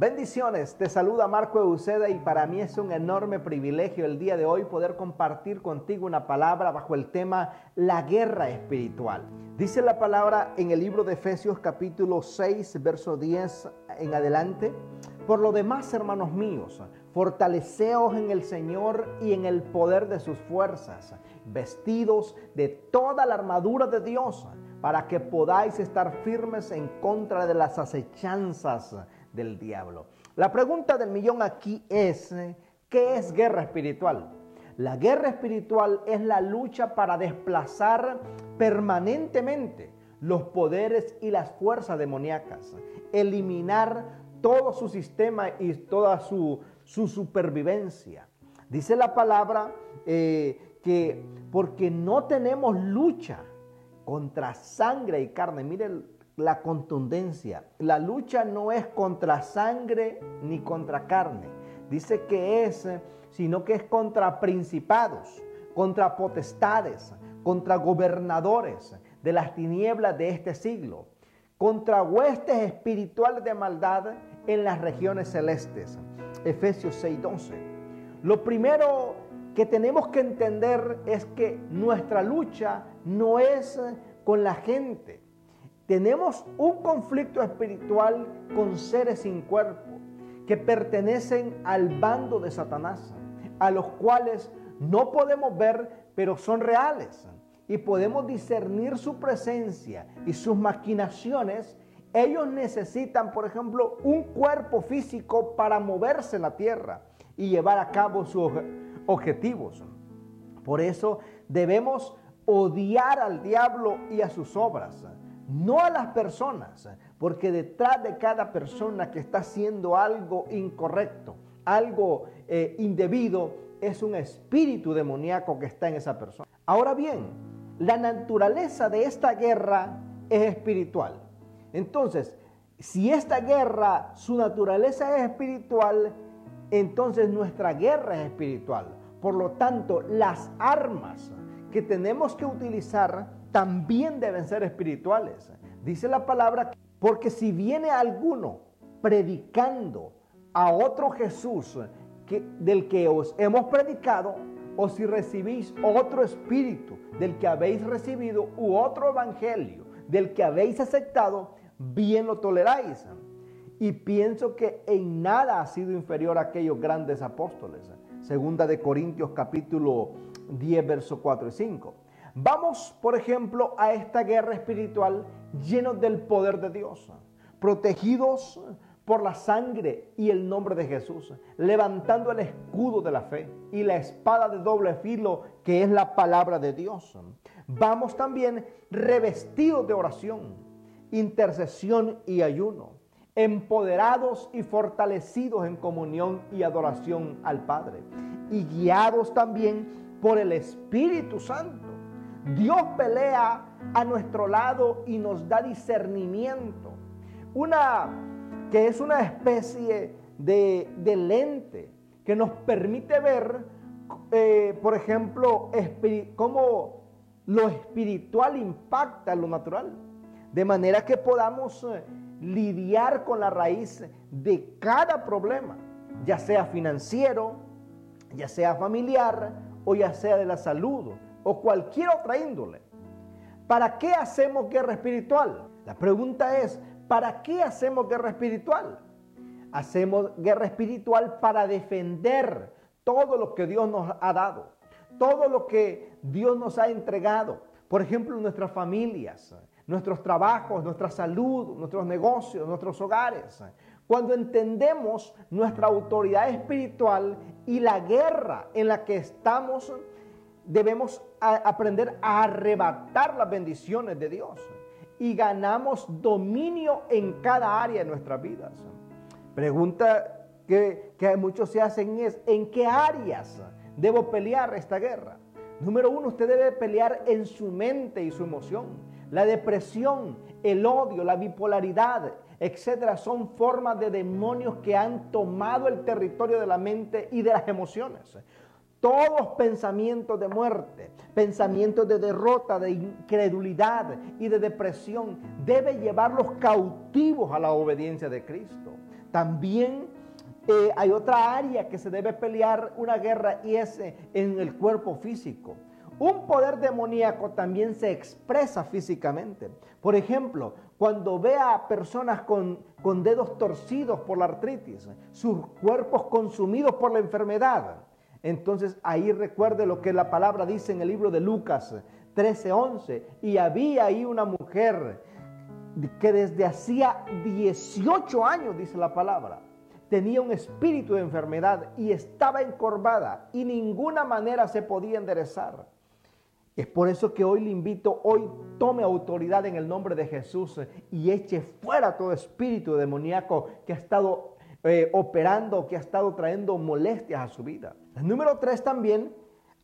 Bendiciones, te saluda Marco Euseda y para mí es un enorme privilegio el día de hoy poder compartir contigo una palabra bajo el tema la guerra espiritual. Dice la palabra en el libro de Efesios capítulo 6, verso 10 en adelante. Por lo demás, hermanos míos, fortaleceos en el Señor y en el poder de sus fuerzas, vestidos de toda la armadura de Dios, para que podáis estar firmes en contra de las acechanzas del diablo. La pregunta del millón aquí es, ¿qué es guerra espiritual? La guerra espiritual es la lucha para desplazar permanentemente los poderes y las fuerzas demoníacas, eliminar todo su sistema y toda su, supervivencia. Dice la palabra eh, que porque no tenemos lucha contra sangre y carne. Miren la contundencia. La lucha no es contra sangre ni contra carne. Dice que es, sino que es contra principados, contra potestades, contra gobernadores de las tinieblas de este siglo, contra huestes espirituales de maldad en las regiones celestes. Efesios 6:12. Lo primero que tenemos que entender es que nuestra lucha no es con la gente, tenemos un conflicto espiritual con seres sin cuerpo que pertenecen al bando de Satanás, a los cuales no podemos ver, pero son reales. Y podemos discernir su presencia y sus maquinaciones. Ellos necesitan, por ejemplo, un cuerpo físico para moverse en la tierra y llevar a cabo sus objetivos. Por eso debemos odiar al diablo y a sus obras no a las personas, porque detrás de cada persona que está haciendo algo incorrecto, algo eh, indebido, es un espíritu demoníaco que está en esa persona. Ahora bien, la naturaleza de esta guerra es espiritual. Entonces, si esta guerra, su naturaleza es espiritual, entonces nuestra guerra es espiritual. Por lo tanto, las armas que tenemos que utilizar también deben ser espirituales. Dice la palabra, porque si viene alguno predicando a otro Jesús que, del que os hemos predicado, o si recibís otro espíritu del que habéis recibido, u otro evangelio del que habéis aceptado, bien lo toleráis. Y pienso que en nada ha sido inferior a aquellos grandes apóstoles. Segunda de Corintios capítulo 10, verso 4 y 5. Vamos, por ejemplo, a esta guerra espiritual llenos del poder de Dios, protegidos por la sangre y el nombre de Jesús, levantando el escudo de la fe y la espada de doble filo que es la palabra de Dios. Vamos también revestidos de oración, intercesión y ayuno, empoderados y fortalecidos en comunión y adoración al Padre, y guiados también por el Espíritu Santo Dios pelea a nuestro lado y nos da discernimiento. Una que es una especie de, lente que nos permite ver, eh, por ejemplo, cómo lo espiritual impacta lo natural. De manera que podamos eh, lidiar con la raíz de cada problema, ya sea financiero, ya sea familiar o ya sea de la salud o cualquier otra índole. ¿Para qué hacemos guerra espiritual? La pregunta es, ¿para qué hacemos guerra espiritual? Hacemos guerra espiritual para defender todo lo que Dios nos ha dado, todo lo que Dios nos ha entregado. Por ejemplo, nuestras familias, nuestros trabajos, nuestra salud, nuestros negocios, nuestros hogares. Cuando entendemos nuestra autoridad espiritual y la guerra en la que estamos debemos aprender a arrebatar las bendiciones de Dios y ganamos dominio en cada área de nuestras vidas. Pregunta que, que muchos se hacen es, ¿en qué áreas debo pelear esta guerra? Número uno, usted debe pelear en su mente y su emoción. La depresión, el odio, la bipolaridad, etcétera, son formas de demonios que han tomado el territorio de la mente y de las emociones. Todos pensamientos de muerte, pensamientos de derrota, de incredulidad y de depresión, debe llevarlos cautivos a la obediencia de Cristo. También eh, hay otra área que se debe pelear una guerra y es eh, en el cuerpo físico. Un poder demoníaco también se expresa físicamente. Por ejemplo, cuando ve a personas con, con dedos torcidos por la artritis, sus cuerpos consumidos por la enfermedad, entonces ahí recuerde lo que la palabra dice en el libro de Lucas 13:11. Y había ahí una mujer que desde hacía 18 años, dice la palabra, tenía un espíritu de enfermedad y estaba encorvada y ninguna manera se podía enderezar. Es por eso que hoy le invito, hoy tome autoridad en el nombre de Jesús y eche fuera todo espíritu demoníaco que ha estado eh, operando, que ha estado trayendo molestias a su vida. Número tres también,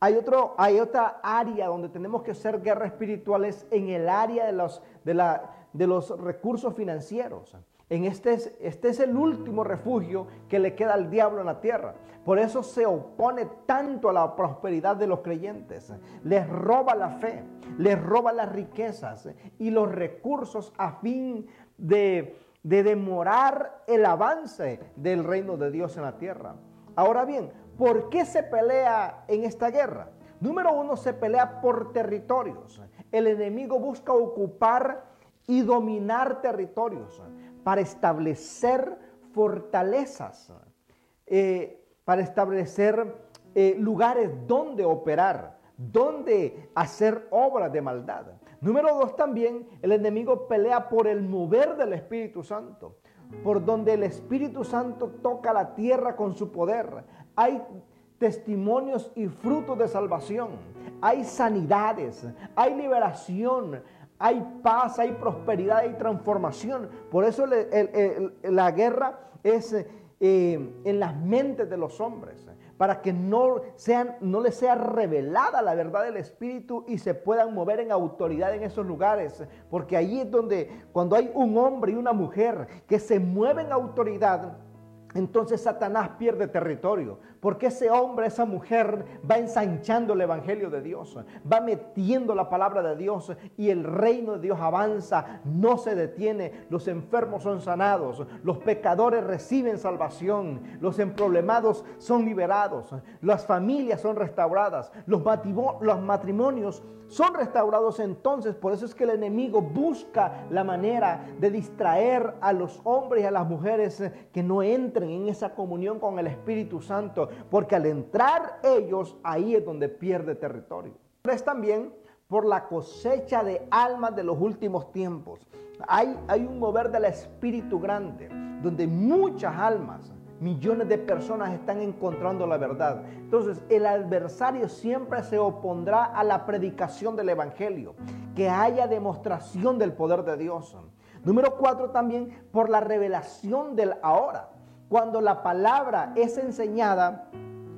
hay, otro, hay otra área donde tenemos que hacer guerras espirituales en el área de los, de, la, de los recursos financieros. En este, este es el último refugio que le queda al diablo en la tierra. Por eso se opone tanto a la prosperidad de los creyentes. Les roba la fe, les roba las riquezas y los recursos a fin de, de demorar el avance del reino de Dios en la tierra. Ahora bien, ¿por qué se pelea en esta guerra? Número uno, se pelea por territorios. El enemigo busca ocupar y dominar territorios para establecer fortalezas, eh, para establecer eh, lugares donde operar, donde hacer obras de maldad. Número dos también, el enemigo pelea por el mover del Espíritu Santo, por donde el Espíritu Santo toca la tierra con su poder. Hay testimonios y frutos de salvación, hay sanidades, hay liberación, hay paz, hay prosperidad, hay transformación. Por eso la guerra es eh, en las mentes de los hombres, para que no, sean, no les sea revelada la verdad del Espíritu y se puedan mover en autoridad en esos lugares. Porque ahí es donde cuando hay un hombre y una mujer que se mueven en autoridad, entonces Satanás pierde territorio, porque ese hombre, esa mujer va ensanchando el Evangelio de Dios, va metiendo la palabra de Dios y el reino de Dios avanza, no se detiene, los enfermos son sanados, los pecadores reciben salvación, los emproblemados son liberados, las familias son restauradas, los matrimonios son restaurados entonces, por eso es que el enemigo busca la manera de distraer a los hombres y a las mujeres que no entren en esa comunión con el Espíritu Santo, porque al entrar ellos, ahí es donde pierde territorio. Es también por la cosecha de almas de los últimos tiempos. Hay, hay un mover del Espíritu grande, donde muchas almas Millones de personas están encontrando la verdad. Entonces, el adversario siempre se opondrá a la predicación del Evangelio, que haya demostración del poder de Dios. Número cuatro, también por la revelación del ahora. Cuando la palabra es enseñada,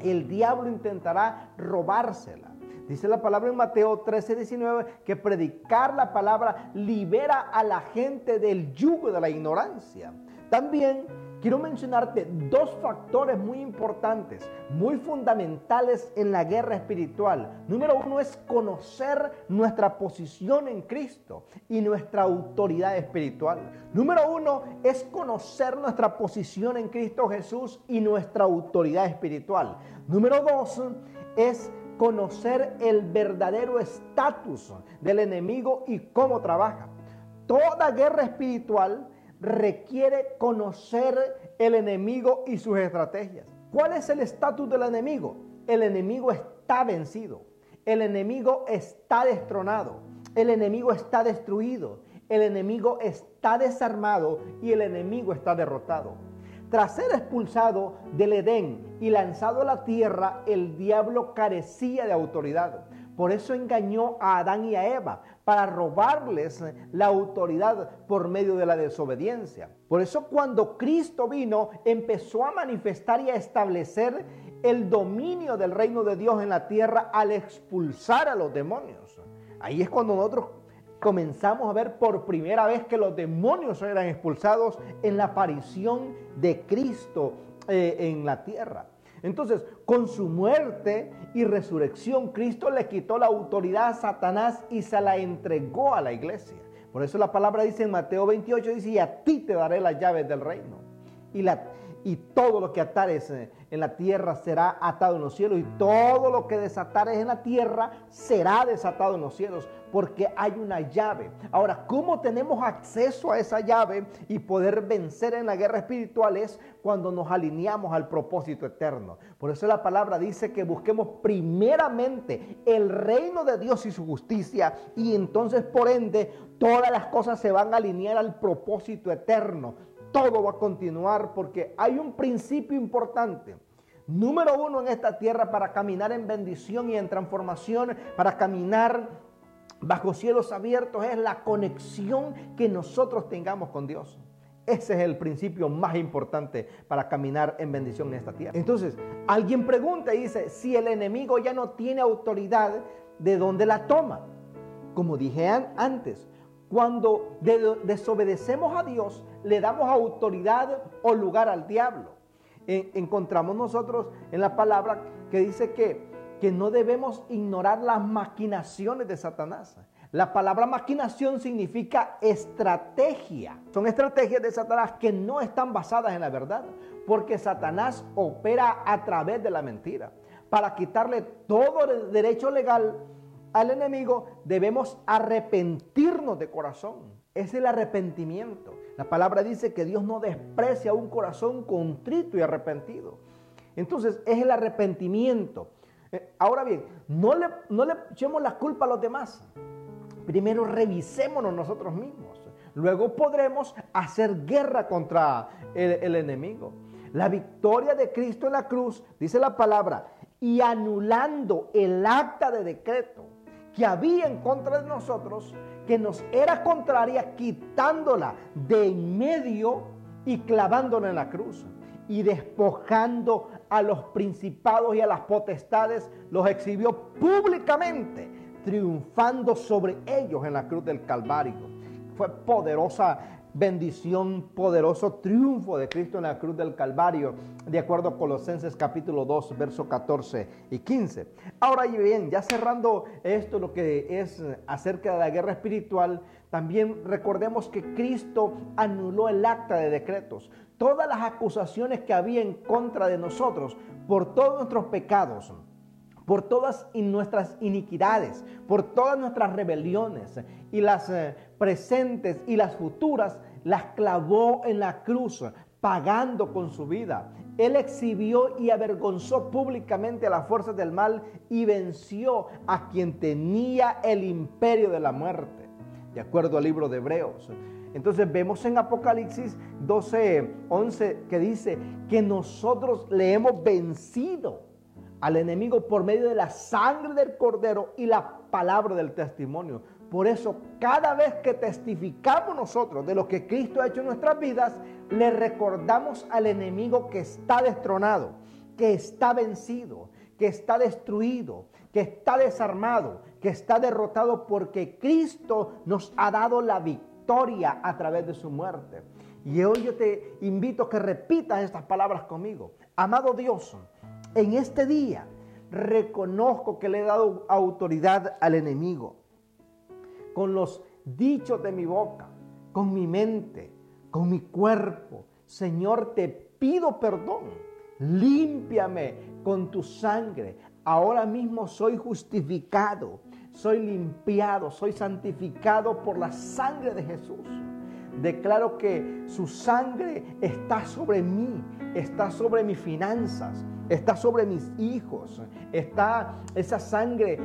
el diablo intentará robársela. Dice la palabra en Mateo 13, 19 que predicar la palabra libera a la gente del yugo de la ignorancia. También quiero mencionarte dos factores muy importantes, muy fundamentales en la guerra espiritual. Número uno es conocer nuestra posición en Cristo y nuestra autoridad espiritual. Número uno es conocer nuestra posición en Cristo Jesús y nuestra autoridad espiritual. Número dos es conocer el verdadero estatus del enemigo y cómo trabaja. Toda guerra espiritual requiere conocer el enemigo y sus estrategias. ¿Cuál es el estatus del enemigo? El enemigo está vencido. El enemigo está destronado. El enemigo está destruido. El enemigo está desarmado y el enemigo está derrotado. Tras ser expulsado del Edén y lanzado a la tierra, el diablo carecía de autoridad. Por eso engañó a Adán y a Eva, para robarles la autoridad por medio de la desobediencia. Por eso cuando Cristo vino, empezó a manifestar y a establecer el dominio del reino de Dios en la tierra al expulsar a los demonios. Ahí es cuando nosotros comenzamos a ver por primera vez que los demonios eran expulsados en la aparición de Cristo eh, en la tierra. Entonces, con su muerte y resurrección, Cristo le quitó la autoridad a Satanás y se la entregó a la iglesia. Por eso la palabra dice en Mateo 28, dice, y a ti te daré las llaves del reino. y la y todo lo que atares en la tierra será atado en los cielos y todo lo que desatares en la tierra será desatado en los cielos porque hay una llave. Ahora, ¿cómo tenemos acceso a esa llave y poder vencer en la guerra espiritual es cuando nos alineamos al propósito eterno? Por eso la palabra dice que busquemos primeramente el reino de Dios y su justicia y entonces por ende todas las cosas se van a alinear al propósito eterno todo va a continuar porque hay un principio importante. Número uno en esta tierra para caminar en bendición y en transformación, para caminar bajo cielos abiertos, es la conexión que nosotros tengamos con Dios. Ese es el principio más importante para caminar en bendición en esta tierra. Entonces, alguien pregunta y dice, si el enemigo ya no tiene autoridad, ¿de dónde la toma? Como dije antes, cuando desobedecemos a Dios, le damos autoridad o lugar al diablo. encontramos nosotros en la palabra que dice que, que no debemos ignorar las maquinaciones de Satanás. La palabra maquinación significa estrategia. Son estrategias de Satanás que no están basadas en la verdad, porque Satanás opera a través de la mentira. Para quitarle todo el derecho legal al enemigo, debemos arrepentirnos de corazón. Es el arrepentimiento. La palabra dice que Dios no desprecia un corazón contrito y arrepentido. Entonces es el arrepentimiento. Eh, ahora bien, no le, no le echemos la culpa a los demás. Primero revisémonos nosotros mismos. Luego podremos hacer guerra contra el, el enemigo. La victoria de Cristo en la cruz, dice la palabra, y anulando el acta de decreto que había en contra de nosotros, que nos era contraria, quitándola de en medio y clavándola en la cruz y despojando a los principados y a las potestades, los exhibió públicamente, triunfando sobre ellos en la cruz del Calvario. Fue poderosa bendición, poderoso triunfo de Cristo en la cruz del Calvario, de acuerdo a Colosenses capítulo 2, verso 14 y 15. Ahora bien, ya cerrando esto, lo que es acerca de la guerra espiritual, también recordemos que Cristo anuló el acta de decretos. Todas las acusaciones que había en contra de nosotros por todos nuestros pecados, por todas nuestras iniquidades, por todas nuestras rebeliones y las eh, presentes y las futuras, las clavó en la cruz, pagando con su vida. Él exhibió y avergonzó públicamente a las fuerzas del mal y venció a quien tenía el imperio de la muerte, de acuerdo al libro de Hebreos. Entonces vemos en Apocalipsis 12, 11 que dice que nosotros le hemos vencido al enemigo por medio de la sangre del cordero y la palabra del testimonio. Por eso, cada vez que testificamos nosotros de lo que Cristo ha hecho en nuestras vidas, le recordamos al enemigo que está destronado, que está vencido, que está destruido, que está desarmado, que está derrotado porque Cristo nos ha dado la victoria a través de su muerte. Y hoy yo te invito a que repitas estas palabras conmigo. Amado Dios, en este día reconozco que le he dado autoridad al enemigo. Con los dichos de mi boca, con mi mente, con mi cuerpo. Señor, te pido perdón. Límpiame con tu sangre. Ahora mismo soy justificado, soy limpiado, soy santificado por la sangre de Jesús. Declaro que su sangre está sobre mí, está sobre mis finanzas, está sobre mis hijos, está esa sangre,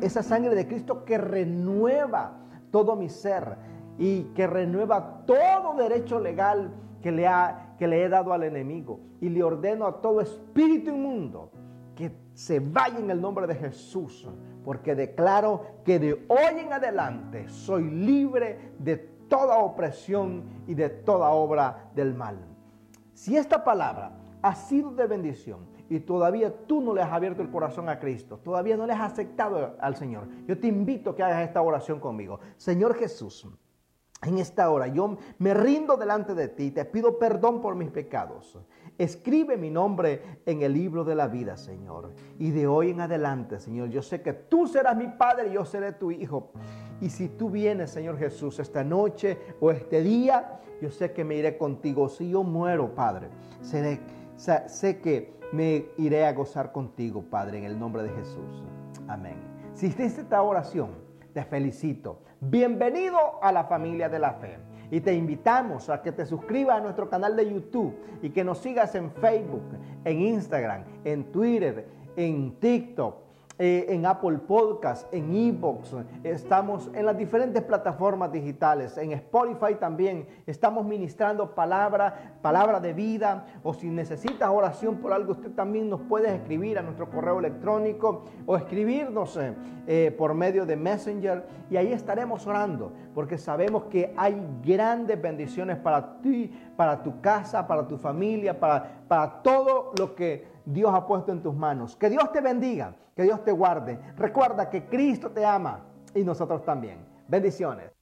esa sangre de Cristo que renueva todo mi ser y que renueva todo derecho legal que le, ha, que le he dado al enemigo. Y le ordeno a todo espíritu inmundo que se vaya en el nombre de Jesús, porque declaro que de hoy en adelante soy libre de toda opresión y de toda obra del mal. Si esta palabra ha sido de bendición y todavía tú no le has abierto el corazón a Cristo, todavía no le has aceptado al Señor, yo te invito a que hagas esta oración conmigo. Señor Jesús, en esta hora yo me rindo delante de ti, te pido perdón por mis pecados. Escribe mi nombre en el libro de la vida, Señor. Y de hoy en adelante, Señor, yo sé que tú serás mi Padre y yo seré tu Hijo. Y si tú vienes, Señor Jesús, esta noche o este día, yo sé que me iré contigo. Si yo muero, Padre, sé que me iré a gozar contigo, Padre, en el nombre de Jesús. Amén. Si hiciste esta oración, te felicito. Bienvenido a la familia de la fe. Y te invitamos a que te suscribas a nuestro canal de YouTube y que nos sigas en Facebook, en Instagram, en Twitter, en TikTok eh, en Apple Podcast, en Ebox, estamos en las diferentes plataformas digitales, en Spotify también, estamos ministrando palabra, palabra de vida, o si necesitas oración por algo, usted también nos puede escribir a nuestro correo electrónico o escribirnos eh, eh, por medio de Messenger y ahí estaremos orando, porque sabemos que hay grandes bendiciones para ti, para tu casa, para tu familia, para, para todo lo que Dios ha puesto en tus manos. Que Dios te bendiga, que Dios te guarde. Recuerda que Cristo te ama y nosotros también. Bendiciones.